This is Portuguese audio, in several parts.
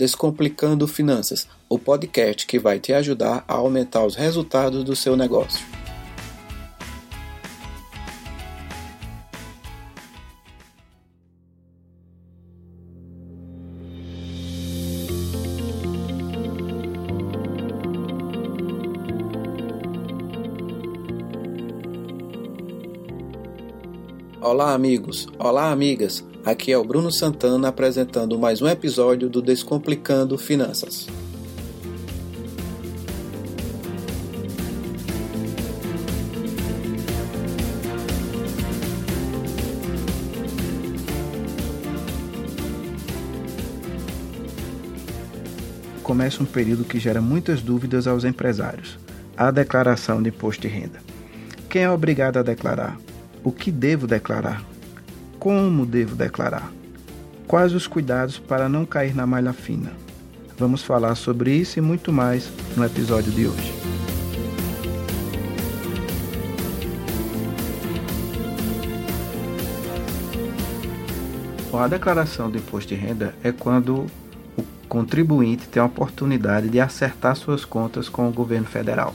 Descomplicando Finanças, o podcast que vai te ajudar a aumentar os resultados do seu negócio. Olá, amigos! Olá, amigas! Aqui é o Bruno Santana apresentando mais um episódio do Descomplicando Finanças. Começa um período que gera muitas dúvidas aos empresários: a declaração de imposto de renda. Quem é obrigado a declarar? O que devo declarar? Como devo declarar? Quais os cuidados para não cair na malha fina? Vamos falar sobre isso e muito mais no episódio de hoje. A declaração do imposto de renda é quando o contribuinte tem a oportunidade de acertar suas contas com o governo federal.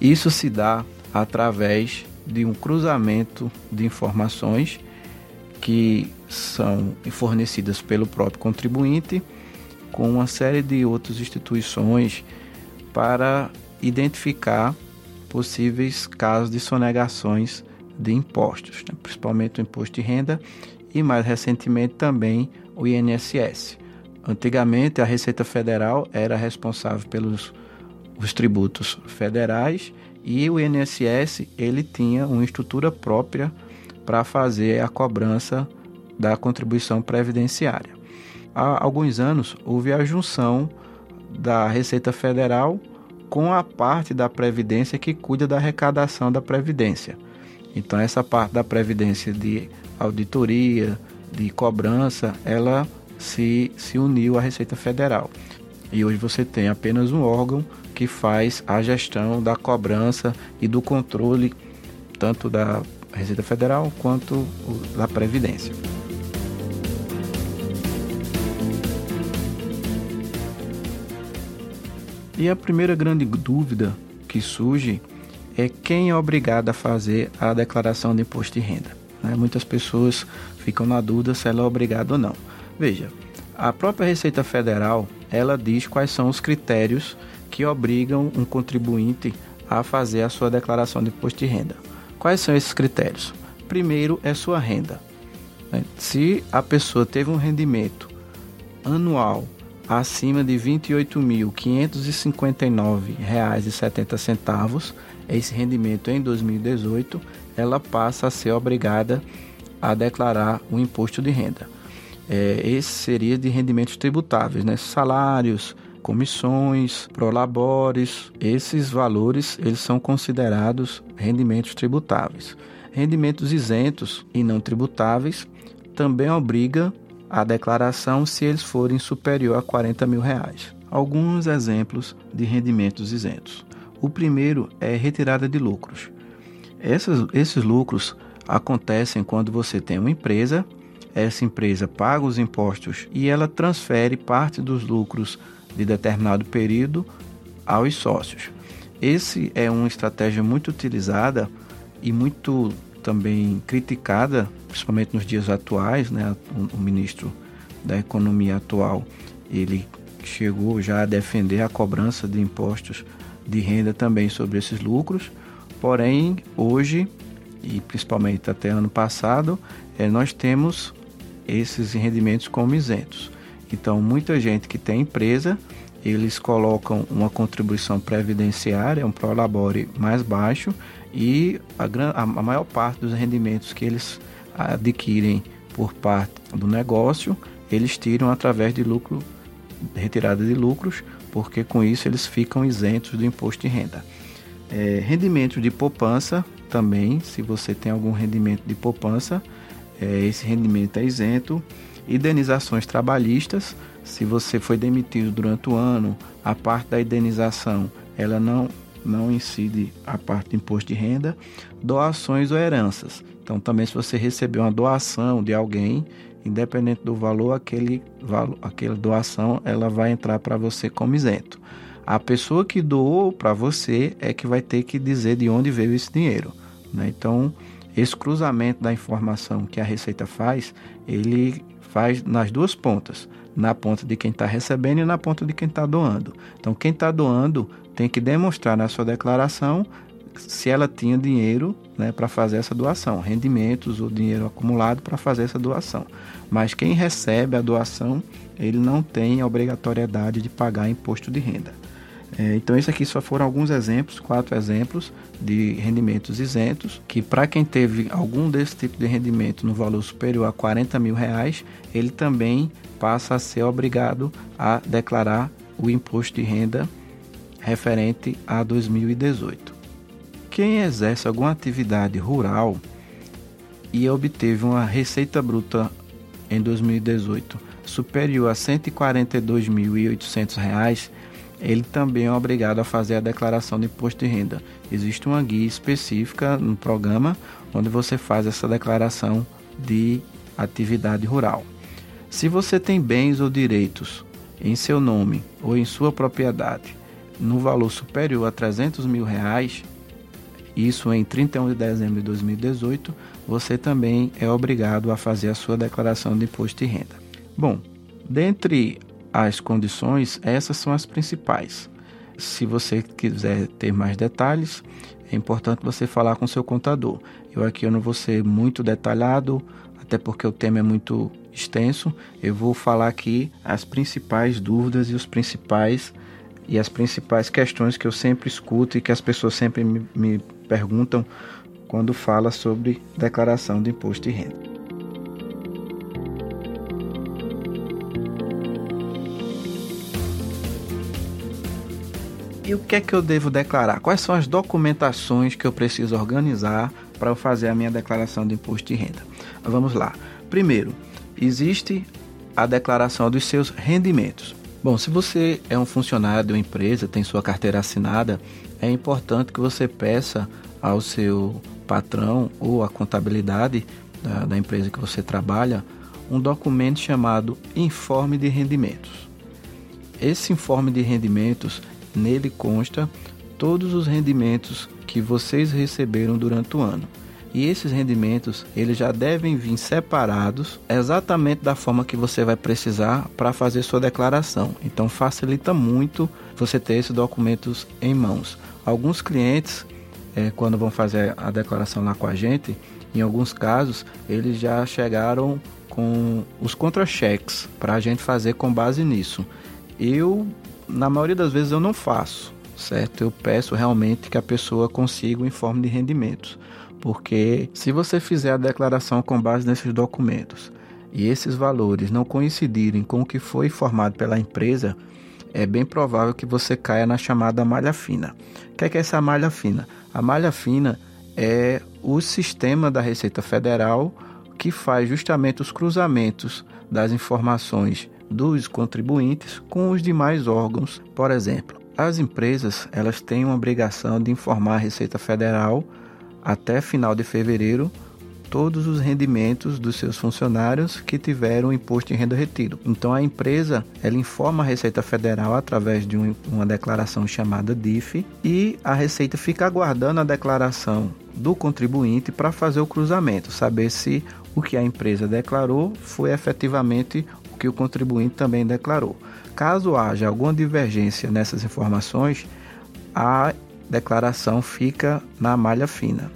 Isso se dá através de um cruzamento de informações que são fornecidas pelo próprio contribuinte, com uma série de outras instituições para identificar possíveis casos de sonegações de impostos, né? principalmente o imposto de renda e mais recentemente também o INSS. Antigamente a Receita Federal era responsável pelos os tributos federais e o INSS ele tinha uma estrutura própria para fazer a cobrança da contribuição previdenciária. Há alguns anos houve a junção da Receita Federal com a parte da Previdência que cuida da arrecadação da Previdência. Então, essa parte da Previdência de auditoria, de cobrança, ela se, se uniu à Receita Federal. E hoje você tem apenas um órgão que faz a gestão da cobrança e do controle tanto da Receita Federal quanto da Previdência. E a primeira grande dúvida que surge é quem é obrigado a fazer a declaração de imposto de renda. Né? Muitas pessoas ficam na dúvida se ela é obrigada ou não. Veja, a própria Receita Federal ela diz quais são os critérios que obrigam um contribuinte a fazer a sua declaração de imposto de renda. Quais são esses critérios? Primeiro é sua renda. Né? Se a pessoa teve um rendimento anual acima de R$ 28.559,70, esse rendimento em 2018, ela passa a ser obrigada a declarar o imposto de renda. É, esse seria de rendimentos tributáveis, né? salários, comissões, prolabores, esses valores eles são considerados rendimentos tributáveis. Rendimentos isentos e não tributáveis também obriga a declaração se eles forem superior a 40 mil reais. Alguns exemplos de rendimentos isentos. O primeiro é retirada de lucros. Essas, esses lucros acontecem quando você tem uma empresa, essa empresa paga os impostos e ela transfere parte dos lucros de determinado período aos sócios. Esse é uma estratégia muito utilizada e muito também criticada, principalmente nos dias atuais, né? O, o ministro da Economia atual, ele chegou já a defender a cobrança de impostos de renda também sobre esses lucros. Porém, hoje e principalmente até ano passado, é, nós temos esses rendimentos como isentos. Então, muita gente que tem empresa, eles colocam uma contribuição previdenciária, um prolabore mais baixo e a, a maior parte dos rendimentos que eles adquirem por parte do negócio, eles tiram através de lucro, retirada de lucros, porque com isso eles ficam isentos do imposto de renda. É, rendimento de poupança também, se você tem algum rendimento de poupança, é, esse rendimento é isento indenizações trabalhistas, se você foi demitido durante o ano, a parte da indenização ela não, não incide a parte do imposto de renda, doações ou heranças. Então, também se você recebeu uma doação de alguém, independente do valor, aquele valor, aquela doação, ela vai entrar para você como isento. A pessoa que doou para você é que vai ter que dizer de onde veio esse dinheiro. Né? Então, esse cruzamento da informação que a Receita faz, ele faz nas duas pontas, na ponta de quem está recebendo e na ponta de quem está doando. Então, quem está doando tem que demonstrar na sua declaração se ela tinha dinheiro né, para fazer essa doação, rendimentos ou dinheiro acumulado para fazer essa doação. Mas quem recebe a doação, ele não tem a obrigatoriedade de pagar imposto de renda. É, então, isso aqui só foram alguns exemplos, quatro exemplos de rendimentos isentos, que para quem teve algum desse tipo de rendimento no valor superior a 40 mil reais, ele também passa a ser obrigado a declarar o imposto de renda referente a 2018. Quem exerce alguma atividade rural e obteve uma receita bruta em 2018 superior a R$ 142.800, ele também é obrigado a fazer a declaração de imposto de renda. Existe uma guia específica no programa onde você faz essa declaração de atividade rural. Se você tem bens ou direitos em seu nome ou em sua propriedade no valor superior a 300 mil reais, isso em 31 de dezembro de 2018, você também é obrigado a fazer a sua declaração de imposto de renda. Bom, dentre as condições, essas são as principais. Se você quiser ter mais detalhes, é importante você falar com seu contador. Eu aqui eu não vou ser muito detalhado, até porque o tema é muito extenso. Eu vou falar aqui as principais dúvidas e os principais e as principais questões que eu sempre escuto e que as pessoas sempre me, me perguntam quando fala sobre declaração de imposto de renda. E o que é que eu devo declarar? Quais são as documentações que eu preciso organizar para eu fazer a minha declaração de imposto de renda? Vamos lá. Primeiro, existe a declaração dos seus rendimentos. Bom, se você é um funcionário de uma empresa, tem sua carteira assinada, é importante que você peça ao seu patrão ou à contabilidade da, da empresa que você trabalha um documento chamado Informe de Rendimentos. Esse informe de rendimentos, nele consta todos os rendimentos que vocês receberam durante o ano. E esses rendimentos, eles já devem vir separados exatamente da forma que você vai precisar para fazer sua declaração. Então facilita muito você ter esses documentos em mãos. Alguns clientes, é, quando vão fazer a declaração lá com a gente, em alguns casos, eles já chegaram com os contra-cheques para a gente fazer com base nisso. Eu, na maioria das vezes, eu não faço, certo? Eu peço realmente que a pessoa consiga o informe de rendimentos porque se você fizer a declaração com base nesses documentos e esses valores não coincidirem com o que foi informado pela empresa, é bem provável que você caia na chamada malha fina. O que é, que é essa malha fina? A malha fina é o sistema da Receita Federal que faz justamente os cruzamentos das informações dos contribuintes com os demais órgãos. Por exemplo, as empresas elas têm uma obrigação de informar a Receita Federal até final de fevereiro todos os rendimentos dos seus funcionários que tiveram imposto de renda retido. Então a empresa ela informa a Receita Federal através de um, uma declaração chamada DIF e a Receita fica aguardando a declaração do contribuinte para fazer o cruzamento, saber se o que a empresa declarou foi efetivamente que o contribuinte também declarou. Caso haja alguma divergência nessas informações, a declaração fica na malha fina,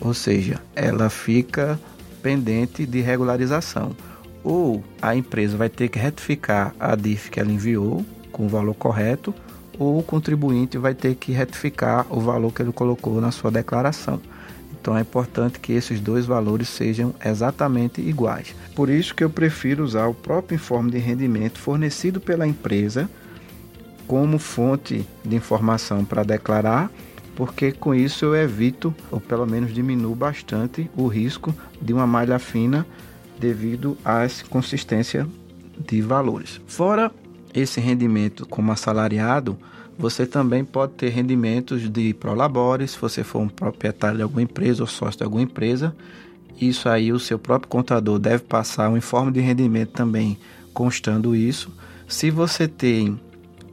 ou seja, ela fica pendente de regularização. Ou a empresa vai ter que retificar a DIF que ela enviou com o valor correto, ou o contribuinte vai ter que retificar o valor que ele colocou na sua declaração. Então é importante que esses dois valores sejam exatamente iguais. Por isso que eu prefiro usar o próprio informe de rendimento fornecido pela empresa como fonte de informação para declarar, porque com isso eu evito, ou pelo menos diminuo bastante, o risco de uma malha fina devido à consistência de valores. Fora esse rendimento como assalariado, você também pode ter rendimentos de prolabore, se você for um proprietário de alguma empresa ou sócio de alguma empresa, Isso aí o seu próprio contador deve passar um informe de rendimento também constando isso. Se você tem,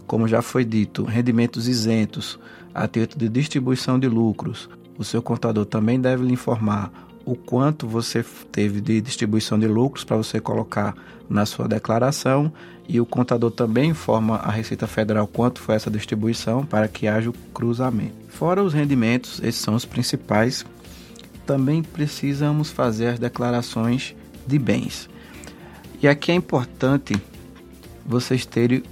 como já foi dito, rendimentos isentos a título de distribuição de lucros, o seu contador também deve lhe informar o quanto você teve de distribuição de lucros para você colocar na sua declaração e o contador também informa a Receita Federal quanto foi essa distribuição para que haja o cruzamento. Fora os rendimentos, esses são os principais, também precisamos fazer as declarações de bens. E aqui é importante vocês terem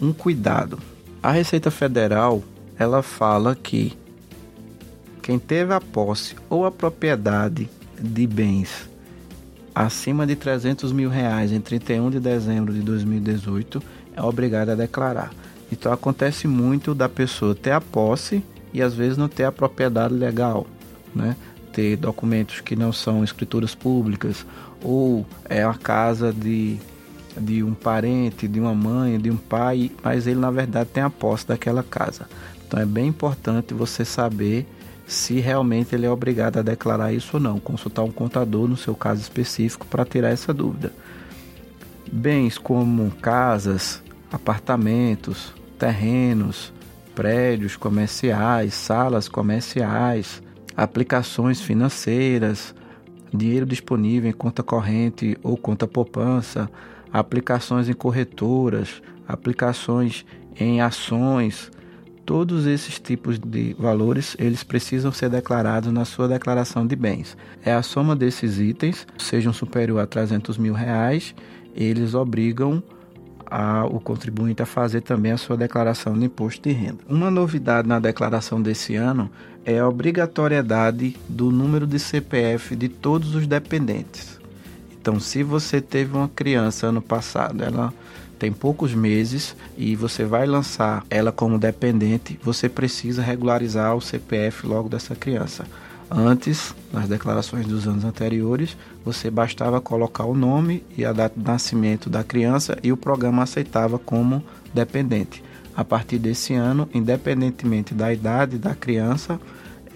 um cuidado. A Receita Federal, ela fala que quem teve a posse ou a propriedade de bens acima de 300 mil reais em 31 de dezembro de 2018 é obrigado a declarar. Então acontece muito da pessoa ter a posse e às vezes não ter a propriedade legal, né? Ter documentos que não são escrituras públicas ou é a casa de, de um parente, de uma mãe, de um pai, mas ele na verdade tem a posse daquela casa. Então é bem importante você saber se realmente ele é obrigado a declarar isso ou não. Consultar um contador no seu caso específico para tirar essa dúvida. Bens como casas, apartamentos, terrenos, prédios comerciais, salas comerciais, aplicações financeiras, dinheiro disponível em conta corrente ou conta poupança, aplicações em corretoras, aplicações em ações, Todos esses tipos de valores, eles precisam ser declarados na sua declaração de bens. É a soma desses itens, sejam superior a 300 mil reais, eles obrigam a, o contribuinte a fazer também a sua declaração de imposto de renda. Uma novidade na declaração desse ano é a obrigatoriedade do número de CPF de todos os dependentes. Então, se você teve uma criança ano passado, ela tem poucos meses e você vai lançar ela como dependente, você precisa regularizar o CPF logo dessa criança. Antes, nas declarações dos anos anteriores, você bastava colocar o nome e a data de nascimento da criança e o programa aceitava como dependente. A partir desse ano, independentemente da idade da criança,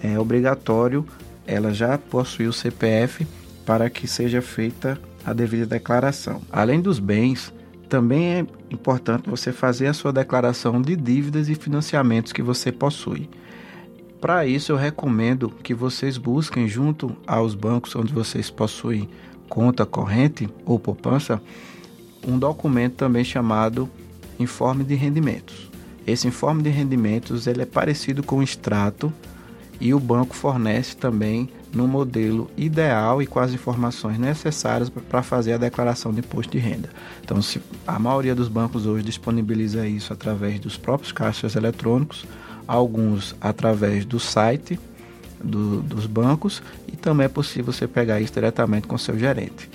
é obrigatório ela já possuir o CPF para que seja feita a devida declaração. Além dos bens, também é importante você fazer a sua declaração de dívidas e financiamentos que você possui. Para isso, eu recomendo que vocês busquem junto aos bancos onde vocês possuem conta corrente ou poupança um documento também chamado informe de rendimentos. Esse informe de rendimentos ele é parecido com o extrato e o banco fornece também no modelo ideal e com as informações necessárias para fazer a declaração de imposto de renda. Então, se a maioria dos bancos hoje disponibiliza isso através dos próprios caixas eletrônicos, alguns através do site do, dos bancos e também é possível você pegar isso diretamente com seu gerente.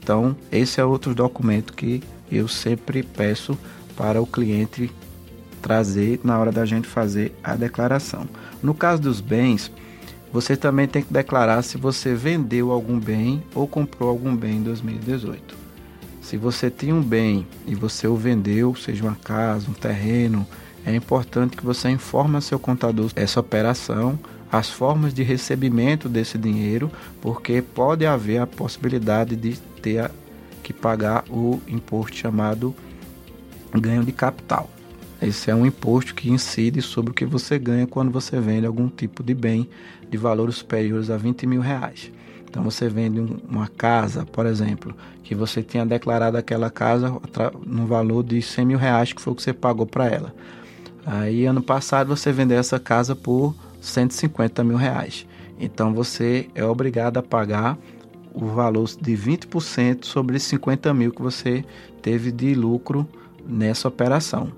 Então, esse é outro documento que eu sempre peço para o cliente trazer na hora da gente fazer a declaração. No caso dos bens, você também tem que declarar se você vendeu algum bem ou comprou algum bem em 2018. Se você tem um bem e você o vendeu, seja uma casa, um terreno, é importante que você informe ao seu contador essa operação, as formas de recebimento desse dinheiro, porque pode haver a possibilidade de ter que pagar o imposto chamado ganho de capital. Esse é um imposto que incide sobre o que você ganha quando você vende algum tipo de bem de valores superiores a 20 mil reais. Então você vende uma casa, por exemplo, que você tinha declarado aquela casa no valor de 100 mil reais, que foi o que você pagou para ela. Aí ano passado você vendeu essa casa por 150 mil reais. Então você é obrigado a pagar o valor de 20% sobre 50 mil que você teve de lucro nessa operação.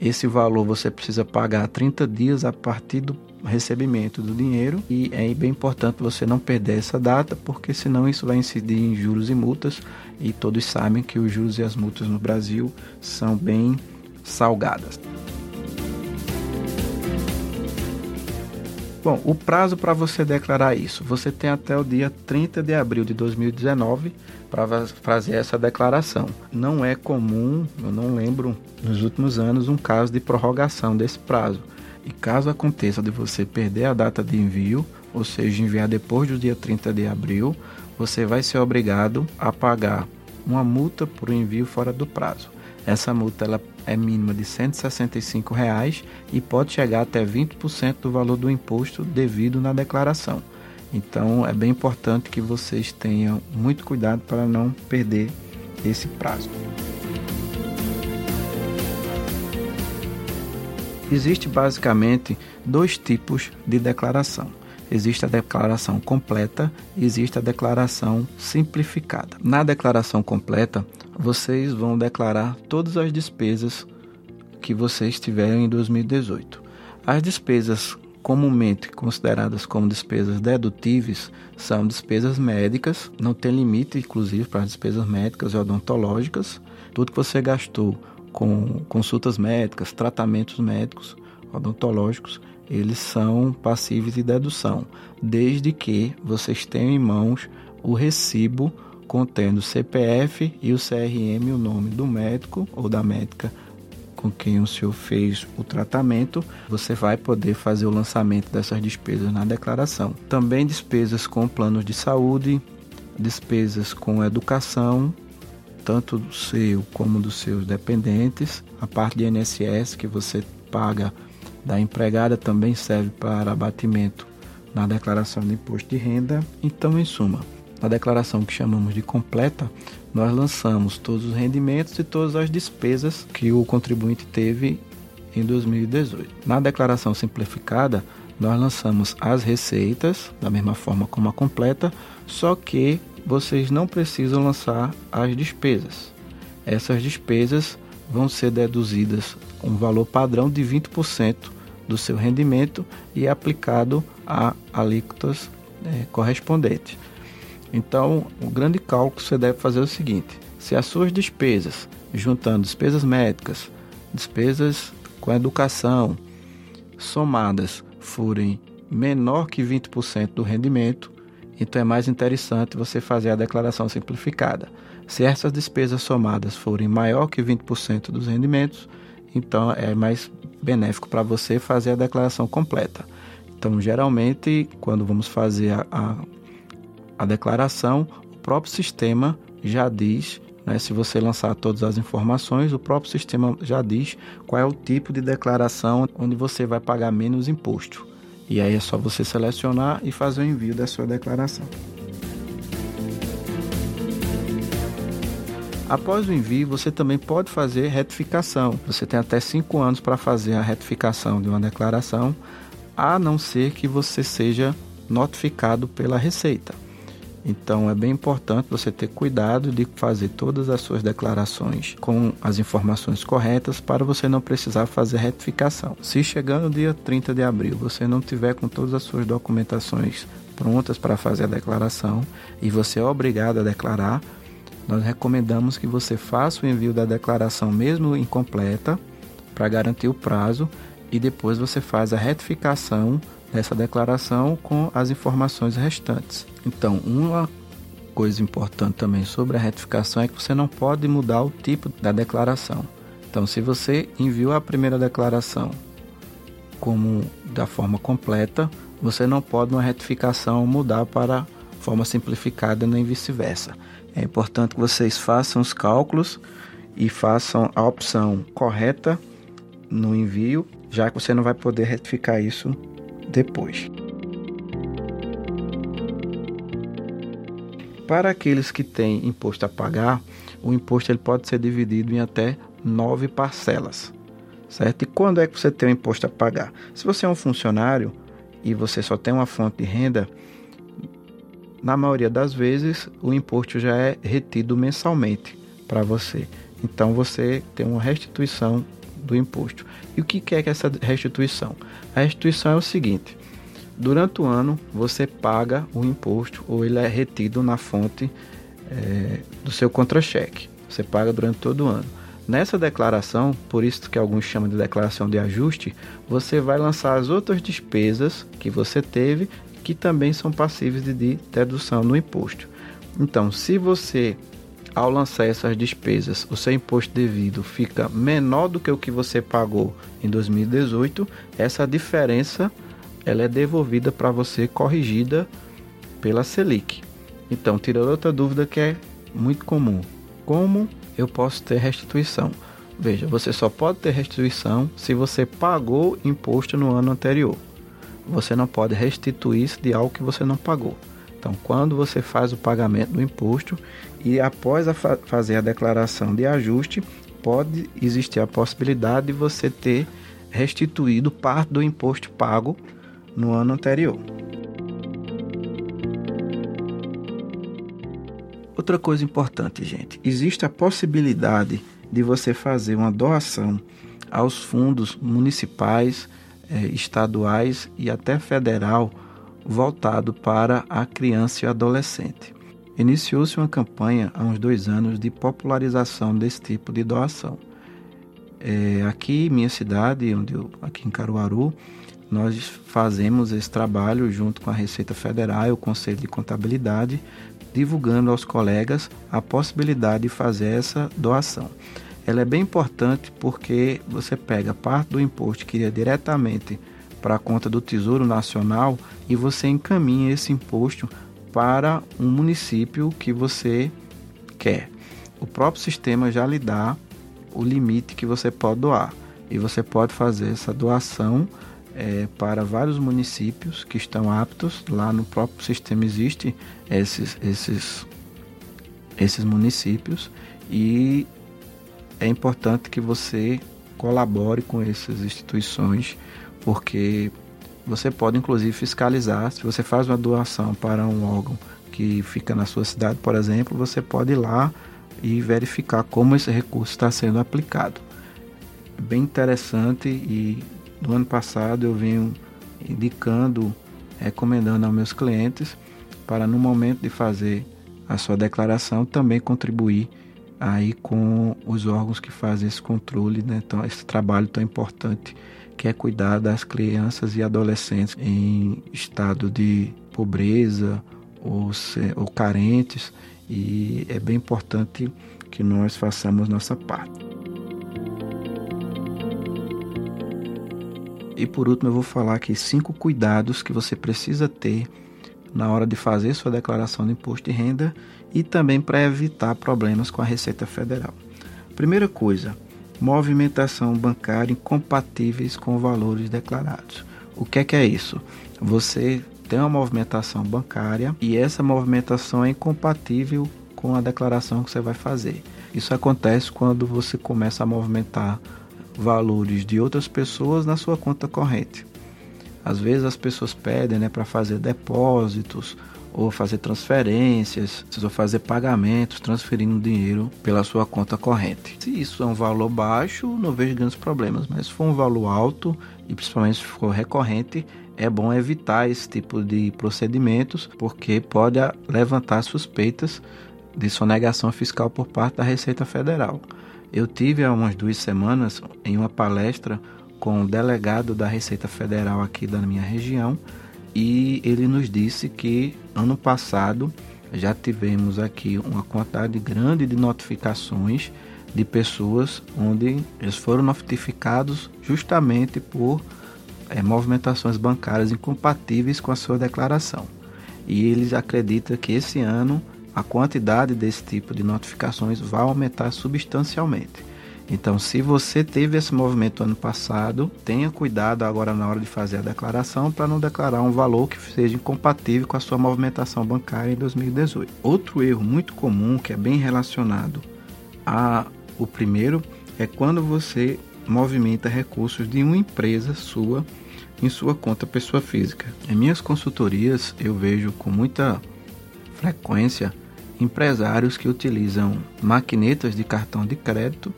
Esse valor você precisa pagar 30 dias a partir do recebimento do dinheiro e é bem importante você não perder essa data, porque senão isso vai incidir em juros e multas e todos sabem que os juros e as multas no Brasil são bem salgadas. Bom, o prazo para você declarar isso, você tem até o dia 30 de abril de 2019 para fazer essa declaração. Não é comum, eu não lembro nos últimos anos, um caso de prorrogação desse prazo. E caso aconteça de você perder a data de envio, ou seja, enviar depois do dia 30 de abril, você vai ser obrigado a pagar uma multa por envio fora do prazo. Essa multa ela é mínima de 165 reais e pode chegar até 20% do valor do imposto devido na declaração. Então é bem importante que vocês tenham muito cuidado para não perder esse prazo. Existe basicamente dois tipos de declaração. Existe a declaração completa e existe a declaração simplificada. Na declaração completa, vocês vão declarar todas as despesas que vocês tiverem em 2018. As despesas comumente consideradas como despesas dedutíveis são despesas médicas, não tem limite, inclusive, para as despesas médicas e odontológicas. Tudo que você gastou com consultas médicas, tratamentos médicos, odontológicos, eles são passíveis de dedução, desde que vocês tenham em mãos o recibo contendo o CPF e o CRM, o nome do médico ou da médica com quem o senhor fez o tratamento, você vai poder fazer o lançamento dessas despesas na declaração. Também despesas com planos de saúde, despesas com educação, tanto do seu como dos seus dependentes. A parte de INSS que você paga da empregada também serve para abatimento na declaração de imposto de renda. Então, em suma, na declaração que chamamos de completa, nós lançamos todos os rendimentos e todas as despesas que o contribuinte teve em 2018. Na declaração simplificada, nós lançamos as receitas, da mesma forma como a completa, só que vocês não precisam lançar as despesas. Essas despesas vão ser deduzidas um valor padrão de 20% do seu rendimento e aplicado a alíquotas é, correspondentes. Então, o grande cálculo você deve fazer é o seguinte: se as suas despesas, juntando despesas médicas, despesas com educação, somadas, forem menor que 20% do rendimento, então é mais interessante você fazer a declaração simplificada. Se essas despesas somadas forem maior que 20% dos rendimentos, então é mais benéfico para você fazer a declaração completa. Então, geralmente, quando vamos fazer a, a a declaração, o próprio sistema já diz, né, se você lançar todas as informações, o próprio sistema já diz qual é o tipo de declaração onde você vai pagar menos imposto. E aí é só você selecionar e fazer o envio da sua declaração. Após o envio, você também pode fazer retificação. Você tem até 5 anos para fazer a retificação de uma declaração, a não ser que você seja notificado pela Receita. Então é bem importante você ter cuidado de fazer todas as suas declarações com as informações corretas para você não precisar fazer retificação. Se chegar no dia 30 de abril você não tiver com todas as suas documentações prontas para fazer a declaração e você é obrigado a declarar, nós recomendamos que você faça o envio da declaração mesmo incompleta para garantir o prazo e depois você faz a retificação dessa declaração com as informações restantes. Então, uma coisa importante também sobre a retificação é que você não pode mudar o tipo da declaração. Então, se você enviou a primeira declaração como da forma completa, você não pode uma retificação mudar para forma simplificada nem vice-versa. É importante que vocês façam os cálculos e façam a opção correta no envio, já que você não vai poder retificar isso depois. Para aqueles que têm imposto a pagar, o imposto ele pode ser dividido em até nove parcelas, certo? E quando é que você tem o imposto a pagar? Se você é um funcionário e você só tem uma fonte de renda, na maioria das vezes o imposto já é retido mensalmente para você. Então você tem uma restituição do imposto. E o que é que essa restituição? A restituição é o seguinte: durante o ano você paga o imposto ou ele é retido na fonte é, do seu contra-cheque. Você paga durante todo o ano. Nessa declaração, por isso que alguns chamam de declaração de ajuste, você vai lançar as outras despesas que você teve que também são passíveis de dedução no imposto. Então, se você ao lançar essas despesas, o seu imposto devido fica menor do que o que você pagou em 2018, essa diferença ela é devolvida para você corrigida pela Selic. Então, tira outra dúvida que é muito comum. Como eu posso ter restituição? Veja, você só pode ter restituição se você pagou imposto no ano anterior. Você não pode restituir de algo que você não pagou. Então, quando você faz o pagamento do imposto e após a fa fazer a declaração de ajuste, pode existir a possibilidade de você ter restituído parte do imposto pago no ano anterior. Outra coisa importante, gente, existe a possibilidade de você fazer uma doação aos fundos municipais, eh, estaduais e até federal voltado para a criança e adolescente. Iniciou-se uma campanha há uns dois anos de popularização desse tipo de doação. É, aqui, minha cidade, onde eu, aqui em Caruaru, nós fazemos esse trabalho junto com a Receita Federal e o Conselho de Contabilidade, divulgando aos colegas a possibilidade de fazer essa doação. Ela é bem importante porque você pega parte do imposto que ia diretamente para a conta do Tesouro Nacional e você encaminha esse imposto para um município que você quer. O próprio sistema já lhe dá o limite que você pode doar e você pode fazer essa doação é, para vários municípios que estão aptos. Lá no próprio sistema existe esses, esses, esses municípios e é importante que você colabore com essas instituições porque você pode inclusive fiscalizar. Se você faz uma doação para um órgão que fica na sua cidade, por exemplo, você pode ir lá e verificar como esse recurso está sendo aplicado. Bem interessante e no ano passado eu venho indicando, recomendando aos meus clientes para no momento de fazer a sua declaração também contribuir aí com os órgãos que fazem esse controle, né? Esse trabalho tão importante que é cuidar das crianças e adolescentes em estado de pobreza ou, ou carentes e é bem importante que nós façamos nossa parte. E por último, eu vou falar aqui cinco cuidados que você precisa ter na hora de fazer sua declaração de imposto de renda e também para evitar problemas com a Receita Federal. Primeira coisa, movimentação bancária incompatíveis com valores declarados. O que é que é isso? Você tem uma movimentação bancária e essa movimentação é incompatível com a declaração que você vai fazer. Isso acontece quando você começa a movimentar valores de outras pessoas na sua conta corrente. Às vezes as pessoas pedem né, para fazer depósitos ou fazer transferências, ou fazer pagamentos, transferindo dinheiro pela sua conta corrente. Se isso é um valor baixo, não vejo grandes problemas, mas se for um valor alto e principalmente se for recorrente, é bom evitar esse tipo de procedimentos, porque pode levantar suspeitas de sonegação fiscal por parte da Receita Federal. Eu tive há umas duas semanas em uma palestra com o delegado da Receita Federal aqui da minha região e ele nos disse que ano passado já tivemos aqui uma quantidade grande de notificações de pessoas onde eles foram notificados justamente por é, movimentações bancárias incompatíveis com a sua declaração. E eles acreditam que esse ano a quantidade desse tipo de notificações vai aumentar substancialmente. Então, se você teve esse movimento ano passado, tenha cuidado agora na hora de fazer a declaração para não declarar um valor que seja incompatível com a sua movimentação bancária em 2018. Outro erro muito comum que é bem relacionado a o primeiro é quando você movimenta recursos de uma empresa sua em sua conta pessoa física. Em minhas consultorias eu vejo com muita frequência empresários que utilizam maquinetas de cartão de crédito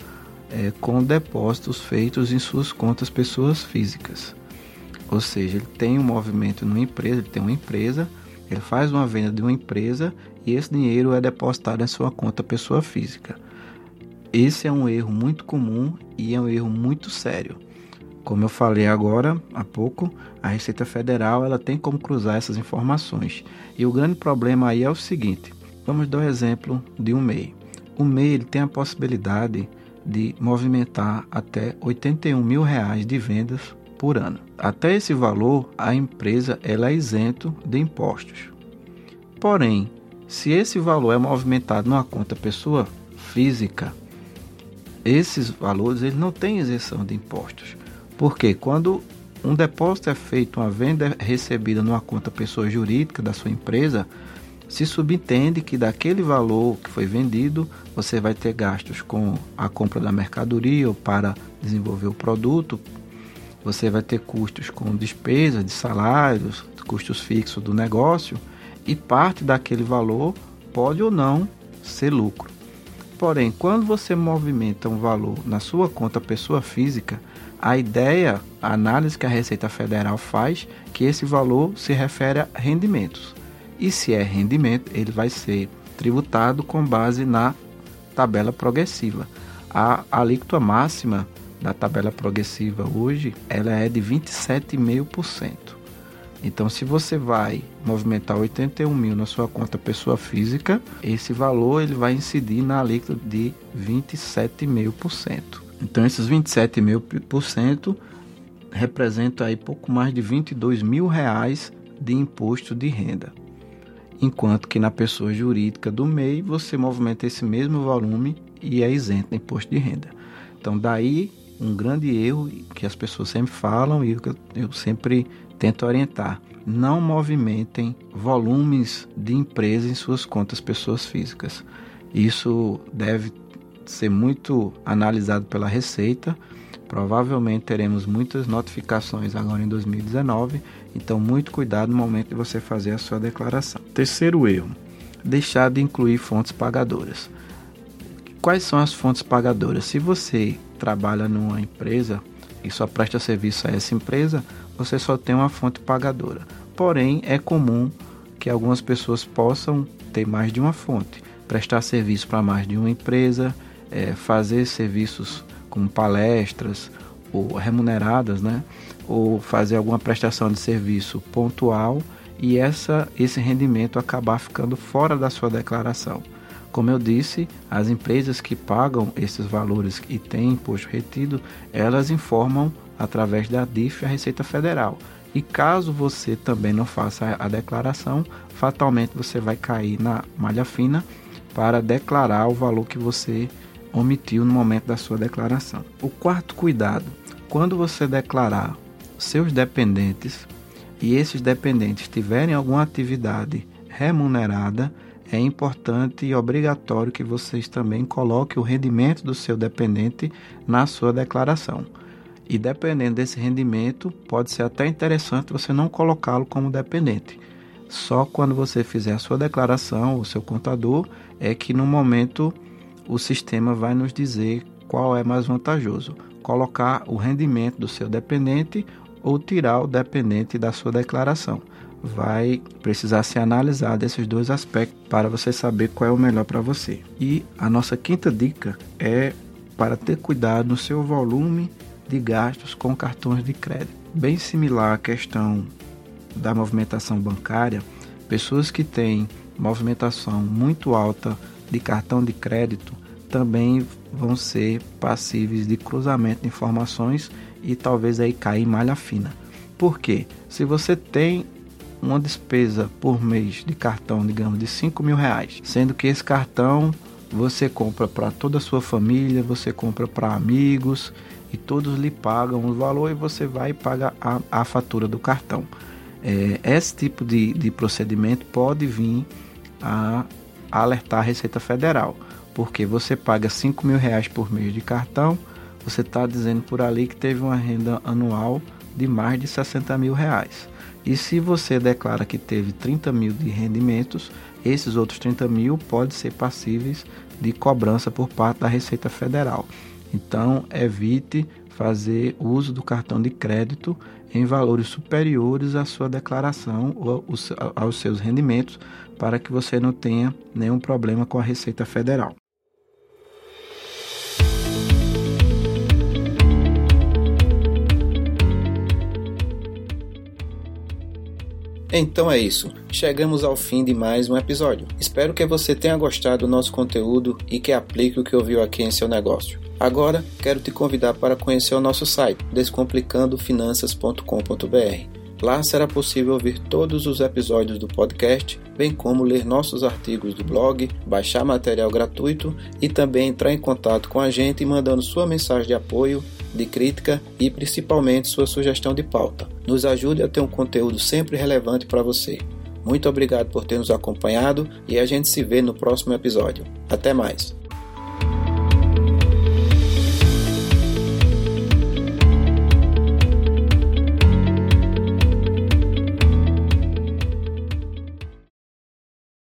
é, com depósitos feitos em suas contas pessoas físicas. Ou seja, ele tem um movimento numa empresa, ele tem uma empresa, ele faz uma venda de uma empresa e esse dinheiro é depositado em sua conta pessoa física. Esse é um erro muito comum e é um erro muito sério. Como eu falei agora há pouco, a Receita Federal ela tem como cruzar essas informações. E o grande problema aí é o seguinte: vamos dar o um exemplo de um MEI. O MEI ele tem a possibilidade de movimentar até 81 mil reais de vendas por ano. Até esse valor, a empresa ela é isento de impostos. Porém, Se esse valor é movimentado numa conta pessoa física, esses valores eles não têm isenção de impostos. Porque quando um depósito é feito, uma venda é recebida numa conta pessoa jurídica da sua empresa, se subentende que daquele valor que foi vendido, você vai ter gastos com a compra da mercadoria ou para desenvolver o produto, você vai ter custos com despesa de salários, custos fixos do negócio e parte daquele valor pode ou não ser lucro. Porém, quando você movimenta um valor na sua conta pessoa física, a ideia, a análise que a Receita Federal faz, que esse valor se refere a rendimentos. E se é rendimento, ele vai ser tributado com base na tabela progressiva. A alíquota máxima da tabela progressiva hoje, ela é de 27,5%. Então, se você vai movimentar 81 mil na sua conta pessoa física, esse valor ele vai incidir na alíquota de 27,5%. Então, esses 27,5% representam aí pouco mais de 22 mil reais de imposto de renda enquanto que na pessoa jurídica do MEI você movimenta esse mesmo volume e é isento de imposto de renda. Então, daí um grande erro que as pessoas sempre falam e que eu sempre tento orientar. Não movimentem volumes de empresas em suas contas pessoas físicas. Isso deve ser muito analisado pela Receita. Provavelmente teremos muitas notificações agora em 2019 então, muito cuidado no momento de você fazer a sua declaração. Terceiro erro: deixar de incluir fontes pagadoras. Quais são as fontes pagadoras? Se você trabalha numa empresa e só presta serviço a essa empresa, você só tem uma fonte pagadora. Porém, é comum que algumas pessoas possam ter mais de uma fonte, prestar serviço para mais de uma empresa, é, fazer serviços como palestras ou remuneradas, né? ou fazer alguma prestação de serviço pontual e essa, esse rendimento acabar ficando fora da sua declaração. Como eu disse, as empresas que pagam esses valores e têm imposto retido, elas informam através da DIF a Receita Federal. E caso você também não faça a declaração, fatalmente você vai cair na malha fina para declarar o valor que você omitiu no momento da sua declaração. O quarto cuidado, quando você declarar seus dependentes e esses dependentes tiverem alguma atividade remunerada, é importante e obrigatório que vocês também coloquem o rendimento do seu dependente na sua declaração. E dependendo desse rendimento, pode ser até interessante você não colocá-lo como dependente. Só quando você fizer a sua declaração, o seu contador, é que no momento o sistema vai nos dizer qual é mais vantajoso: colocar o rendimento do seu dependente ou tirar o dependente da sua declaração. Vai precisar ser analisado esses dois aspectos para você saber qual é o melhor para você. E a nossa quinta dica é para ter cuidado no seu volume de gastos com cartões de crédito. Bem similar à questão da movimentação bancária, pessoas que têm movimentação muito alta de cartão de crédito também vão ser passíveis de cruzamento de informações e talvez aí cair malha fina. Por quê? Se você tem uma despesa por mês de cartão, digamos, de 5 mil reais, sendo que esse cartão você compra para toda a sua família, você compra para amigos e todos lhe pagam o valor e você vai e paga a, a fatura do cartão. É, esse tipo de, de procedimento pode vir a alertar a Receita Federal, porque você paga 5 mil reais por mês de cartão, você está dizendo por ali que teve uma renda anual de mais de 60 mil reais. E se você declara que teve 30 mil de rendimentos, esses outros 30 mil podem ser passíveis de cobrança por parte da Receita Federal. Então, evite fazer uso do cartão de crédito em valores superiores à sua declaração ou aos seus rendimentos, para que você não tenha nenhum problema com a Receita Federal. Então é isso, chegamos ao fim de mais um episódio. Espero que você tenha gostado do nosso conteúdo e que aplique o que ouviu aqui em seu negócio. Agora, quero te convidar para conhecer o nosso site, descomplicandofinanças.com.br. Lá será possível ouvir todos os episódios do podcast, bem como ler nossos artigos do blog, baixar material gratuito e também entrar em contato com a gente mandando sua mensagem de apoio, de crítica e principalmente sua sugestão de pauta. Nos ajude a ter um conteúdo sempre relevante para você. Muito obrigado por ter nos acompanhado e a gente se vê no próximo episódio. Até mais!